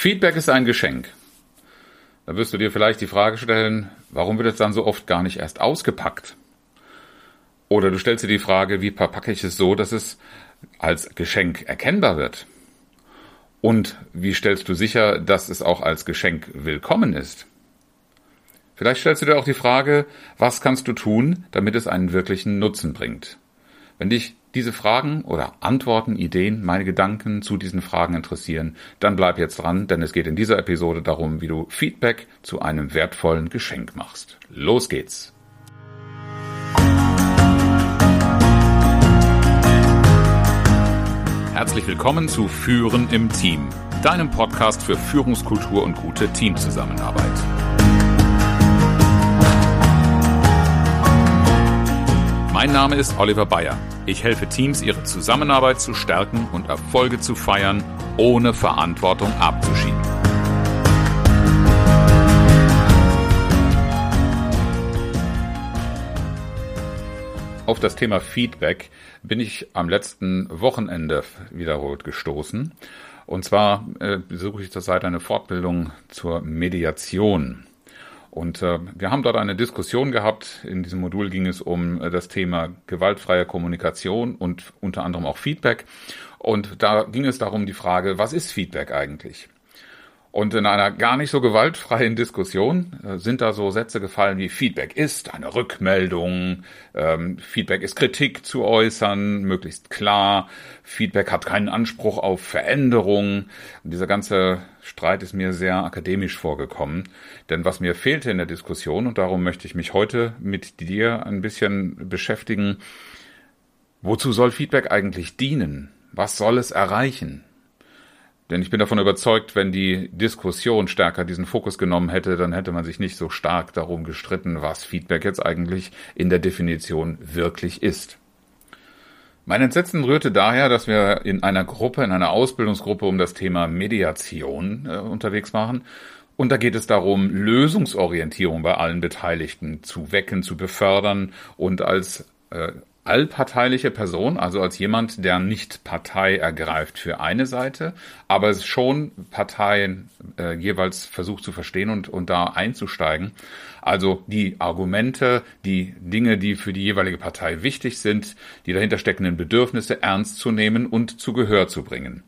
Feedback ist ein Geschenk. Da wirst du dir vielleicht die Frage stellen, warum wird es dann so oft gar nicht erst ausgepackt? Oder du stellst dir die Frage, wie verpacke ich es so, dass es als Geschenk erkennbar wird? Und wie stellst du sicher, dass es auch als Geschenk willkommen ist? Vielleicht stellst du dir auch die Frage, was kannst du tun, damit es einen wirklichen Nutzen bringt? Wenn dich diese Fragen oder Antworten, Ideen, meine Gedanken zu diesen Fragen interessieren, dann bleib jetzt dran, denn es geht in dieser Episode darum, wie du Feedback zu einem wertvollen Geschenk machst. Los geht's! Herzlich willkommen zu Führen im Team, deinem Podcast für Führungskultur und gute Teamzusammenarbeit. Mein Name ist Oliver Bayer. Ich helfe Teams, ihre Zusammenarbeit zu stärken und Erfolge zu feiern, ohne Verantwortung abzuschieben. Auf das Thema Feedback bin ich am letzten Wochenende wiederholt gestoßen. Und zwar äh, besuche ich zurzeit eine Fortbildung zur Mediation. Und äh, wir haben dort eine Diskussion gehabt. In diesem Modul ging es um äh, das Thema gewaltfreie Kommunikation und unter anderem auch Feedback. Und da ging es darum, die Frage, was ist Feedback eigentlich? Und in einer gar nicht so gewaltfreien Diskussion äh, sind da so Sätze gefallen wie Feedback ist eine Rückmeldung, ähm, Feedback ist Kritik zu äußern, möglichst klar, Feedback hat keinen Anspruch auf Veränderung. Und dieser ganze Streit ist mir sehr akademisch vorgekommen, denn was mir fehlte in der Diskussion, und darum möchte ich mich heute mit dir ein bisschen beschäftigen, wozu soll Feedback eigentlich dienen? Was soll es erreichen? Denn ich bin davon überzeugt, wenn die Diskussion stärker diesen Fokus genommen hätte, dann hätte man sich nicht so stark darum gestritten, was Feedback jetzt eigentlich in der Definition wirklich ist. Mein Entsetzen rührte daher, dass wir in einer Gruppe, in einer Ausbildungsgruppe um das Thema Mediation äh, unterwegs waren. Und da geht es darum, Lösungsorientierung bei allen Beteiligten zu wecken, zu befördern und als äh, allparteiliche Person, also als jemand, der nicht Partei ergreift für eine Seite, aber schon Parteien äh, jeweils versucht zu verstehen und, und da einzusteigen. Also die Argumente, die Dinge, die für die jeweilige Partei wichtig sind, die dahinter steckenden Bedürfnisse ernst zu nehmen und zu Gehör zu bringen.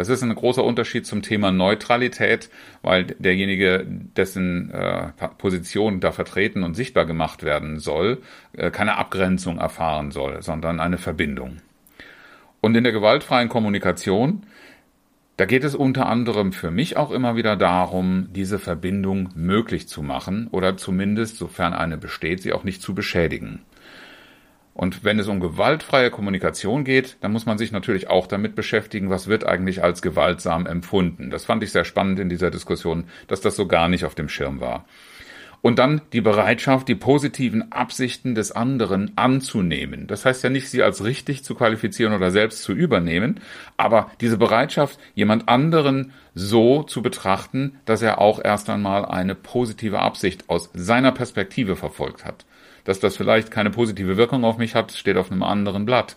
Das ist ein großer Unterschied zum Thema Neutralität, weil derjenige, dessen äh, Position da vertreten und sichtbar gemacht werden soll, äh, keine Abgrenzung erfahren soll, sondern eine Verbindung. Und in der gewaltfreien Kommunikation, da geht es unter anderem für mich auch immer wieder darum, diese Verbindung möglich zu machen oder zumindest, sofern eine besteht, sie auch nicht zu beschädigen. Und wenn es um gewaltfreie Kommunikation geht, dann muss man sich natürlich auch damit beschäftigen, was wird eigentlich als gewaltsam empfunden. Das fand ich sehr spannend in dieser Diskussion, dass das so gar nicht auf dem Schirm war. Und dann die Bereitschaft, die positiven Absichten des anderen anzunehmen. Das heißt ja nicht, sie als richtig zu qualifizieren oder selbst zu übernehmen, aber diese Bereitschaft, jemand anderen so zu betrachten, dass er auch erst einmal eine positive Absicht aus seiner Perspektive verfolgt hat. Dass das vielleicht keine positive Wirkung auf mich hat, steht auf einem anderen Blatt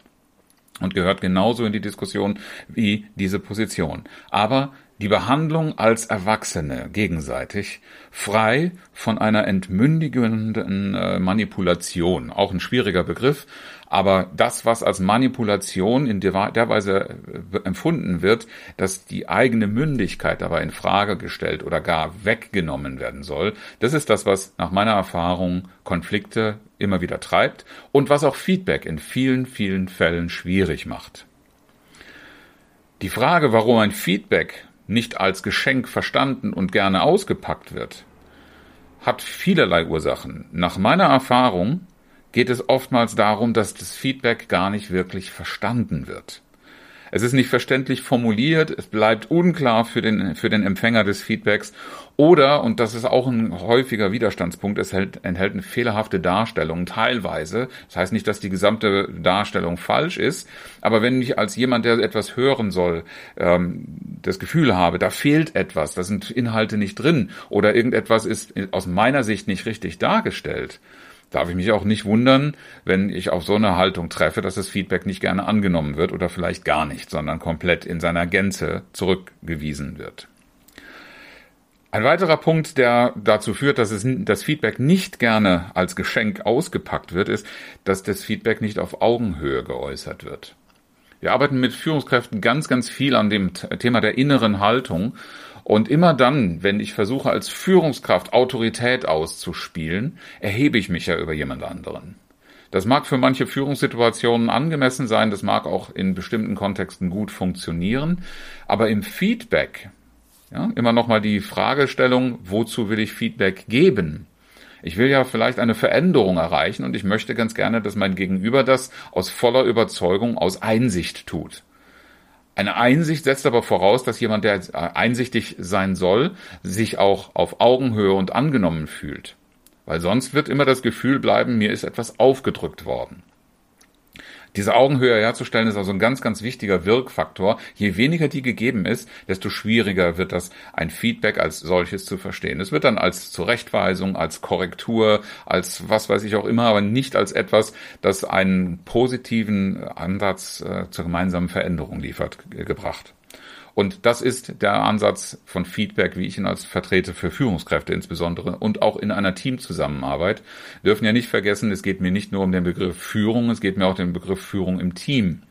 und gehört genauso in die Diskussion wie diese Position. Aber die Behandlung als Erwachsene gegenseitig, frei von einer entmündigenden äh, Manipulation, auch ein schwieriger Begriff, aber das, was als Manipulation in der Weise äh, empfunden wird, dass die eigene Mündigkeit dabei in Frage gestellt oder gar weggenommen werden soll, das ist das, was nach meiner Erfahrung Konflikte immer wieder treibt und was auch Feedback in vielen, vielen Fällen schwierig macht. Die Frage, warum ein Feedback nicht als Geschenk verstanden und gerne ausgepackt wird, hat vielerlei Ursachen. Nach meiner Erfahrung geht es oftmals darum, dass das Feedback gar nicht wirklich verstanden wird. Es ist nicht verständlich formuliert, es bleibt unklar für den, für den Empfänger des Feedbacks oder, und das ist auch ein häufiger Widerstandspunkt, es enthält, enthält eine fehlerhafte Darstellung teilweise. Das heißt nicht, dass die gesamte Darstellung falsch ist, aber wenn ich als jemand, der etwas hören soll, ähm, das Gefühl habe, da fehlt etwas, da sind Inhalte nicht drin oder irgendetwas ist aus meiner Sicht nicht richtig dargestellt, darf ich mich auch nicht wundern, wenn ich auf so eine Haltung treffe, dass das Feedback nicht gerne angenommen wird oder vielleicht gar nicht, sondern komplett in seiner Gänze zurückgewiesen wird. Ein weiterer Punkt, der dazu führt, dass es, das Feedback nicht gerne als Geschenk ausgepackt wird, ist, dass das Feedback nicht auf Augenhöhe geäußert wird. Wir arbeiten mit Führungskräften ganz, ganz viel an dem Thema der inneren Haltung. Und immer dann, wenn ich versuche, als Führungskraft Autorität auszuspielen, erhebe ich mich ja über jemand anderen. Das mag für manche Führungssituationen angemessen sein, das mag auch in bestimmten Kontexten gut funktionieren, aber im Feedback, ja, immer nochmal die Fragestellung, wozu will ich Feedback geben? Ich will ja vielleicht eine Veränderung erreichen und ich möchte ganz gerne, dass mein Gegenüber das aus voller Überzeugung, aus Einsicht tut. Eine Einsicht setzt aber voraus, dass jemand, der einsichtig sein soll, sich auch auf Augenhöhe und angenommen fühlt. Weil sonst wird immer das Gefühl bleiben, mir ist etwas aufgedrückt worden. Diese Augenhöhe herzustellen ist also ein ganz, ganz wichtiger Wirkfaktor. Je weniger die gegeben ist, desto schwieriger wird das, ein Feedback als solches zu verstehen. Es wird dann als Zurechtweisung, als Korrektur, als was weiß ich auch immer, aber nicht als etwas, das einen positiven Ansatz äh, zur gemeinsamen Veränderung liefert, gebracht. Und das ist der Ansatz von Feedback, wie ich ihn als vertrete für Führungskräfte insbesondere und auch in einer Teamzusammenarbeit. Wir dürfen ja nicht vergessen, es geht mir nicht nur um den Begriff Führung, es geht mir auch um den Begriff Führung im Team.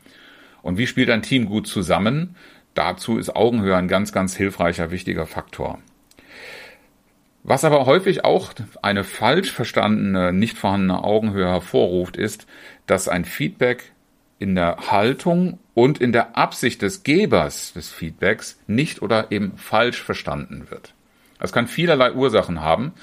Und wie spielt ein Team gut zusammen? Dazu ist Augenhöhe ein ganz, ganz hilfreicher, wichtiger Faktor. Was aber häufig auch eine falsch verstandene, nicht vorhandene Augenhöhe hervorruft, ist, dass ein Feedback in der Haltung und in der Absicht des Gebers des Feedbacks nicht oder eben falsch verstanden wird. Das kann vielerlei Ursachen haben.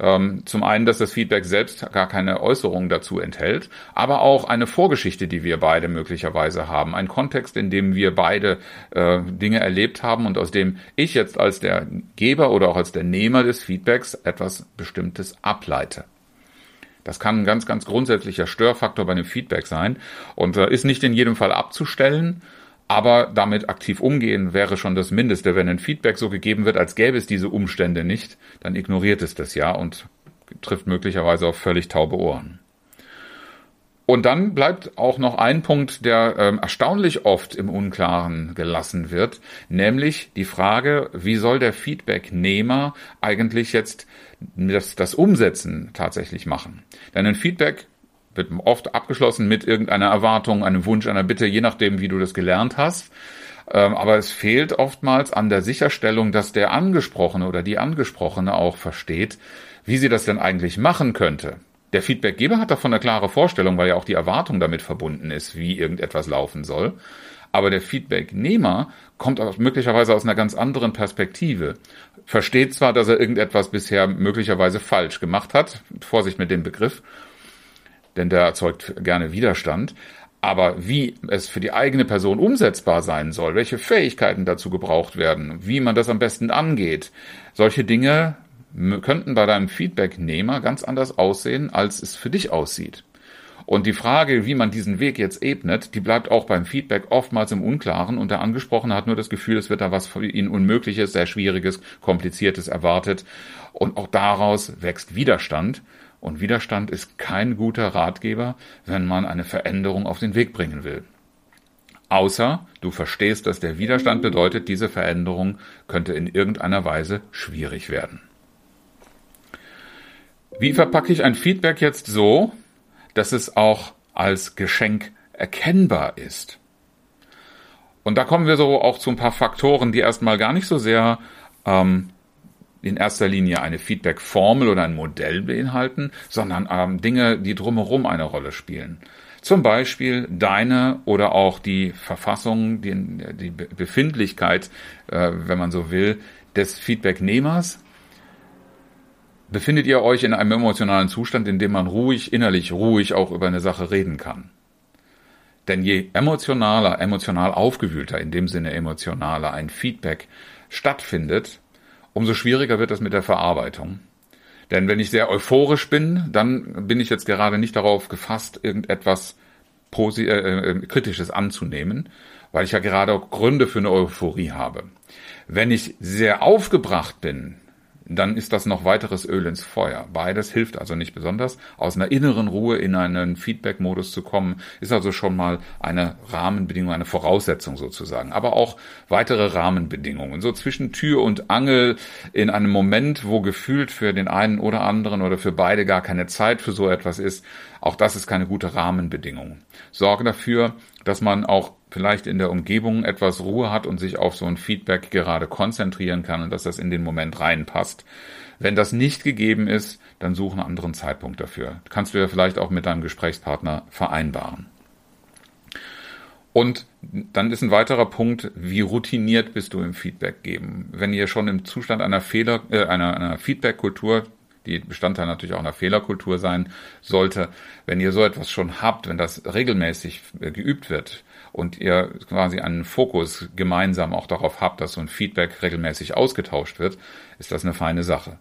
Ähm, zum einen, dass das Feedback selbst gar keine Äußerung dazu enthält, aber auch eine Vorgeschichte, die wir beide möglicherweise haben, ein Kontext, in dem wir beide äh, Dinge erlebt haben und aus dem ich jetzt als der Geber oder auch als der Nehmer des Feedbacks etwas Bestimmtes ableite. Das kann ein ganz, ganz grundsätzlicher Störfaktor bei einem Feedback sein und äh, ist nicht in jedem Fall abzustellen. Aber damit aktiv umgehen wäre schon das Mindeste. Wenn ein Feedback so gegeben wird, als gäbe es diese Umstände nicht, dann ignoriert es das ja und trifft möglicherweise auf völlig taube Ohren. Und dann bleibt auch noch ein Punkt, der ähm, erstaunlich oft im Unklaren gelassen wird, nämlich die Frage, wie soll der Feedbacknehmer eigentlich jetzt das, das Umsetzen tatsächlich machen? Denn ein Feedback wird oft abgeschlossen mit irgendeiner Erwartung, einem Wunsch, einer Bitte, je nachdem, wie du das gelernt hast. Ähm, aber es fehlt oftmals an der Sicherstellung, dass der Angesprochene oder die Angesprochene auch versteht, wie sie das denn eigentlich machen könnte. Der Feedbackgeber hat davon eine klare Vorstellung, weil ja auch die Erwartung damit verbunden ist, wie irgendetwas laufen soll. Aber der Feedbacknehmer kommt auch möglicherweise aus einer ganz anderen Perspektive. Versteht zwar, dass er irgendetwas bisher möglicherweise falsch gemacht hat, Vorsicht mit dem Begriff, denn der erzeugt gerne Widerstand, aber wie es für die eigene Person umsetzbar sein soll, welche Fähigkeiten dazu gebraucht werden, wie man das am besten angeht, solche Dinge könnten bei deinem Feedbacknehmer ganz anders aussehen, als es für dich aussieht. Und die Frage, wie man diesen Weg jetzt ebnet, die bleibt auch beim Feedback oftmals im Unklaren und der Angesprochene hat nur das Gefühl, es wird da was für ihn Unmögliches, sehr Schwieriges, Kompliziertes erwartet. Und auch daraus wächst Widerstand. Und Widerstand ist kein guter Ratgeber, wenn man eine Veränderung auf den Weg bringen will. Außer du verstehst, dass der Widerstand bedeutet, diese Veränderung könnte in irgendeiner Weise schwierig werden. Wie verpacke ich ein Feedback jetzt so, dass es auch als Geschenk erkennbar ist? Und da kommen wir so auch zu ein paar Faktoren, die erstmal gar nicht so sehr ähm, in erster Linie eine Feedback-Formel oder ein Modell beinhalten, sondern ähm, Dinge, die drumherum eine Rolle spielen. Zum Beispiel deine oder auch die Verfassung, die, die Befindlichkeit, äh, wenn man so will, des Feedbacknehmers befindet ihr euch in einem emotionalen Zustand, in dem man ruhig, innerlich ruhig auch über eine Sache reden kann. Denn je emotionaler, emotional aufgewühlter, in dem Sinne emotionaler ein Feedback stattfindet, umso schwieriger wird es mit der Verarbeitung. Denn wenn ich sehr euphorisch bin, dann bin ich jetzt gerade nicht darauf gefasst, irgendetwas Posi äh, äh, Kritisches anzunehmen, weil ich ja gerade auch Gründe für eine Euphorie habe. Wenn ich sehr aufgebracht bin, dann ist das noch weiteres Öl ins Feuer. Beides hilft also nicht besonders. Aus einer inneren Ruhe in einen Feedback-Modus zu kommen, ist also schon mal eine Rahmenbedingung, eine Voraussetzung sozusagen. Aber auch weitere Rahmenbedingungen. So zwischen Tür und Angel in einem Moment, wo gefühlt für den einen oder anderen oder für beide gar keine Zeit für so etwas ist, auch das ist keine gute Rahmenbedingung. Sorge dafür, dass man auch vielleicht in der Umgebung etwas Ruhe hat und sich auf so ein Feedback gerade konzentrieren kann und dass das in den Moment reinpasst. Wenn das nicht gegeben ist, dann suche einen anderen Zeitpunkt dafür. Kannst du ja vielleicht auch mit deinem Gesprächspartner vereinbaren. Und dann ist ein weiterer Punkt, wie routiniert bist du im Feedback geben. Wenn ihr schon im Zustand einer Fehler, äh, einer, einer Feedback-Kultur die Bestandteil natürlich auch einer Fehlerkultur sein sollte. Wenn ihr so etwas schon habt, wenn das regelmäßig äh, geübt wird und ihr quasi einen Fokus gemeinsam auch darauf habt, dass so ein Feedback regelmäßig ausgetauscht wird, ist das eine feine Sache.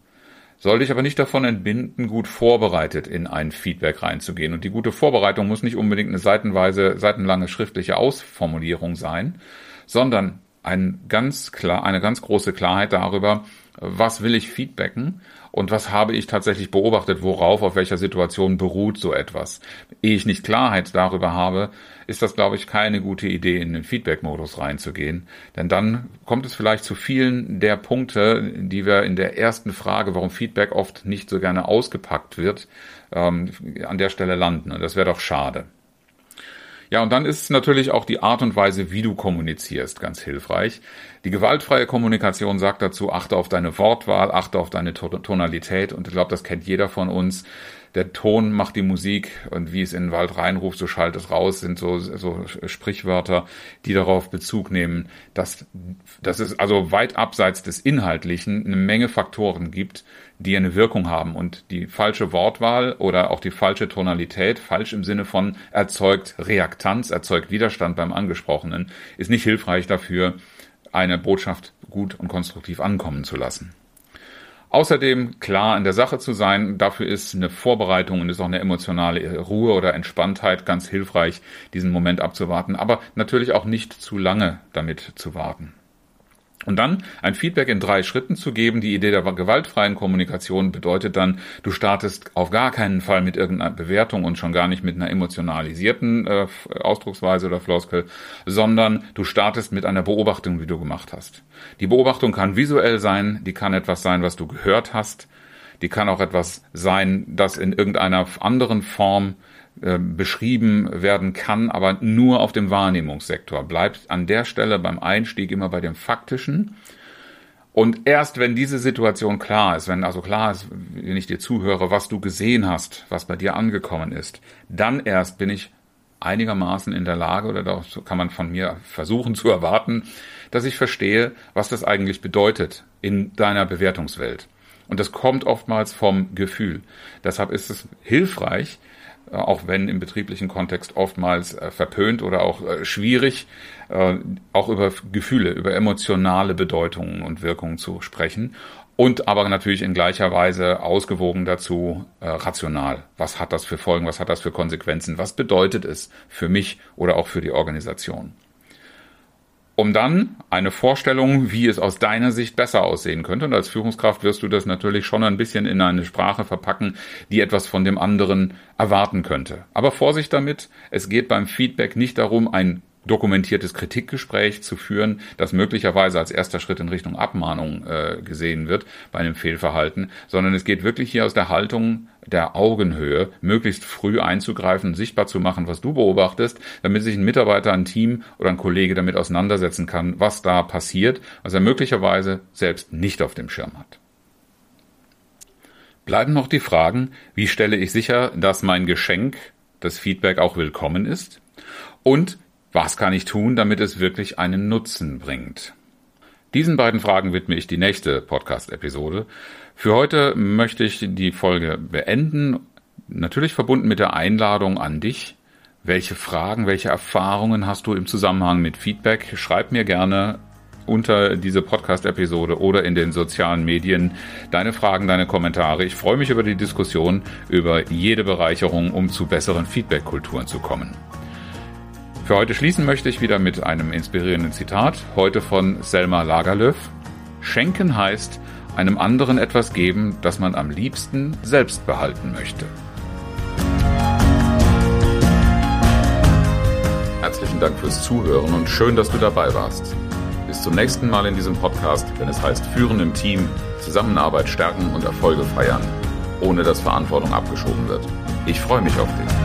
Soll dich aber nicht davon entbinden, gut vorbereitet in ein Feedback reinzugehen. Und die gute Vorbereitung muss nicht unbedingt eine seitenweise, seitenlange schriftliche Ausformulierung sein, sondern ein ganz klar, eine ganz große Klarheit darüber, was will ich feedbacken und was habe ich tatsächlich beobachtet, worauf, auf welcher Situation beruht so etwas. Ehe ich nicht Klarheit darüber habe, ist das, glaube ich, keine gute Idee, in den Feedback-Modus reinzugehen. Denn dann kommt es vielleicht zu vielen der Punkte, die wir in der ersten Frage, warum Feedback oft nicht so gerne ausgepackt wird, ähm, an der Stelle landen. Und das wäre doch schade. Ja, und dann ist natürlich auch die Art und Weise, wie du kommunizierst, ganz hilfreich. Die gewaltfreie Kommunikation sagt dazu, achte auf deine Wortwahl, achte auf deine Tonalität und ich glaube, das kennt jeder von uns der Ton macht die Musik und wie es in den Wald reinruft, so schallt es raus, sind so, so Sprichwörter, die darauf Bezug nehmen, dass, dass es also weit abseits des Inhaltlichen eine Menge Faktoren gibt, die eine Wirkung haben und die falsche Wortwahl oder auch die falsche Tonalität, falsch im Sinne von erzeugt Reaktanz, erzeugt Widerstand beim Angesprochenen, ist nicht hilfreich dafür, eine Botschaft gut und konstruktiv ankommen zu lassen. Außerdem klar in der Sache zu sein, dafür ist eine Vorbereitung und ist auch eine emotionale Ruhe oder Entspanntheit ganz hilfreich, diesen Moment abzuwarten, aber natürlich auch nicht zu lange damit zu warten. Und dann ein Feedback in drei Schritten zu geben. Die Idee der gewaltfreien Kommunikation bedeutet dann, du startest auf gar keinen Fall mit irgendeiner Bewertung und schon gar nicht mit einer emotionalisierten äh, Ausdrucksweise oder Floskel, sondern du startest mit einer Beobachtung, die du gemacht hast. Die Beobachtung kann visuell sein, die kann etwas sein, was du gehört hast, die kann auch etwas sein, das in irgendeiner anderen Form äh, beschrieben werden kann, aber nur auf dem Wahrnehmungssektor. Bleibt an der Stelle beim Einstieg immer bei dem Faktischen. Und erst wenn diese Situation klar ist, wenn also klar ist, wenn ich dir zuhöre, was du gesehen hast, was bei dir angekommen ist, dann erst bin ich einigermaßen in der Lage, oder das kann man von mir versuchen zu erwarten, dass ich verstehe, was das eigentlich bedeutet in deiner Bewertungswelt. Und das kommt oftmals vom Gefühl. Deshalb ist es hilfreich, äh, auch wenn im betrieblichen Kontext oftmals äh, verpönt oder auch äh, schwierig, auch über Gefühle, über emotionale Bedeutungen und Wirkungen zu sprechen. Und aber natürlich in gleicher Weise ausgewogen dazu rational. Was hat das für Folgen? Was hat das für Konsequenzen? Was bedeutet es für mich oder auch für die Organisation? Um dann eine Vorstellung, wie es aus deiner Sicht besser aussehen könnte. Und als Führungskraft wirst du das natürlich schon ein bisschen in eine Sprache verpacken, die etwas von dem anderen erwarten könnte. Aber Vorsicht damit, es geht beim Feedback nicht darum, ein dokumentiertes Kritikgespräch zu führen, das möglicherweise als erster Schritt in Richtung Abmahnung äh, gesehen wird bei einem Fehlverhalten, sondern es geht wirklich hier aus der Haltung der Augenhöhe, möglichst früh einzugreifen, sichtbar zu machen, was du beobachtest, damit sich ein Mitarbeiter, ein Team oder ein Kollege damit auseinandersetzen kann, was da passiert, was er möglicherweise selbst nicht auf dem Schirm hat. Bleiben noch die Fragen, wie stelle ich sicher, dass mein Geschenk, das Feedback auch willkommen ist? Und was kann ich tun, damit es wirklich einen Nutzen bringt? Diesen beiden Fragen widme ich die nächste Podcast-Episode. Für heute möchte ich die Folge beenden. Natürlich verbunden mit der Einladung an dich. Welche Fragen, welche Erfahrungen hast du im Zusammenhang mit Feedback? Schreib mir gerne unter diese Podcast-Episode oder in den sozialen Medien deine Fragen, deine Kommentare. Ich freue mich über die Diskussion, über jede Bereicherung, um zu besseren Feedback-Kulturen zu kommen. Für heute schließen möchte ich wieder mit einem inspirierenden Zitat, heute von Selma Lagerlöf. Schenken heißt, einem anderen etwas geben, das man am liebsten selbst behalten möchte. Herzlichen Dank fürs Zuhören und schön, dass du dabei warst. Bis zum nächsten Mal in diesem Podcast, wenn es heißt Führen im Team, Zusammenarbeit stärken und Erfolge feiern, ohne dass Verantwortung abgeschoben wird. Ich freue mich auf dich.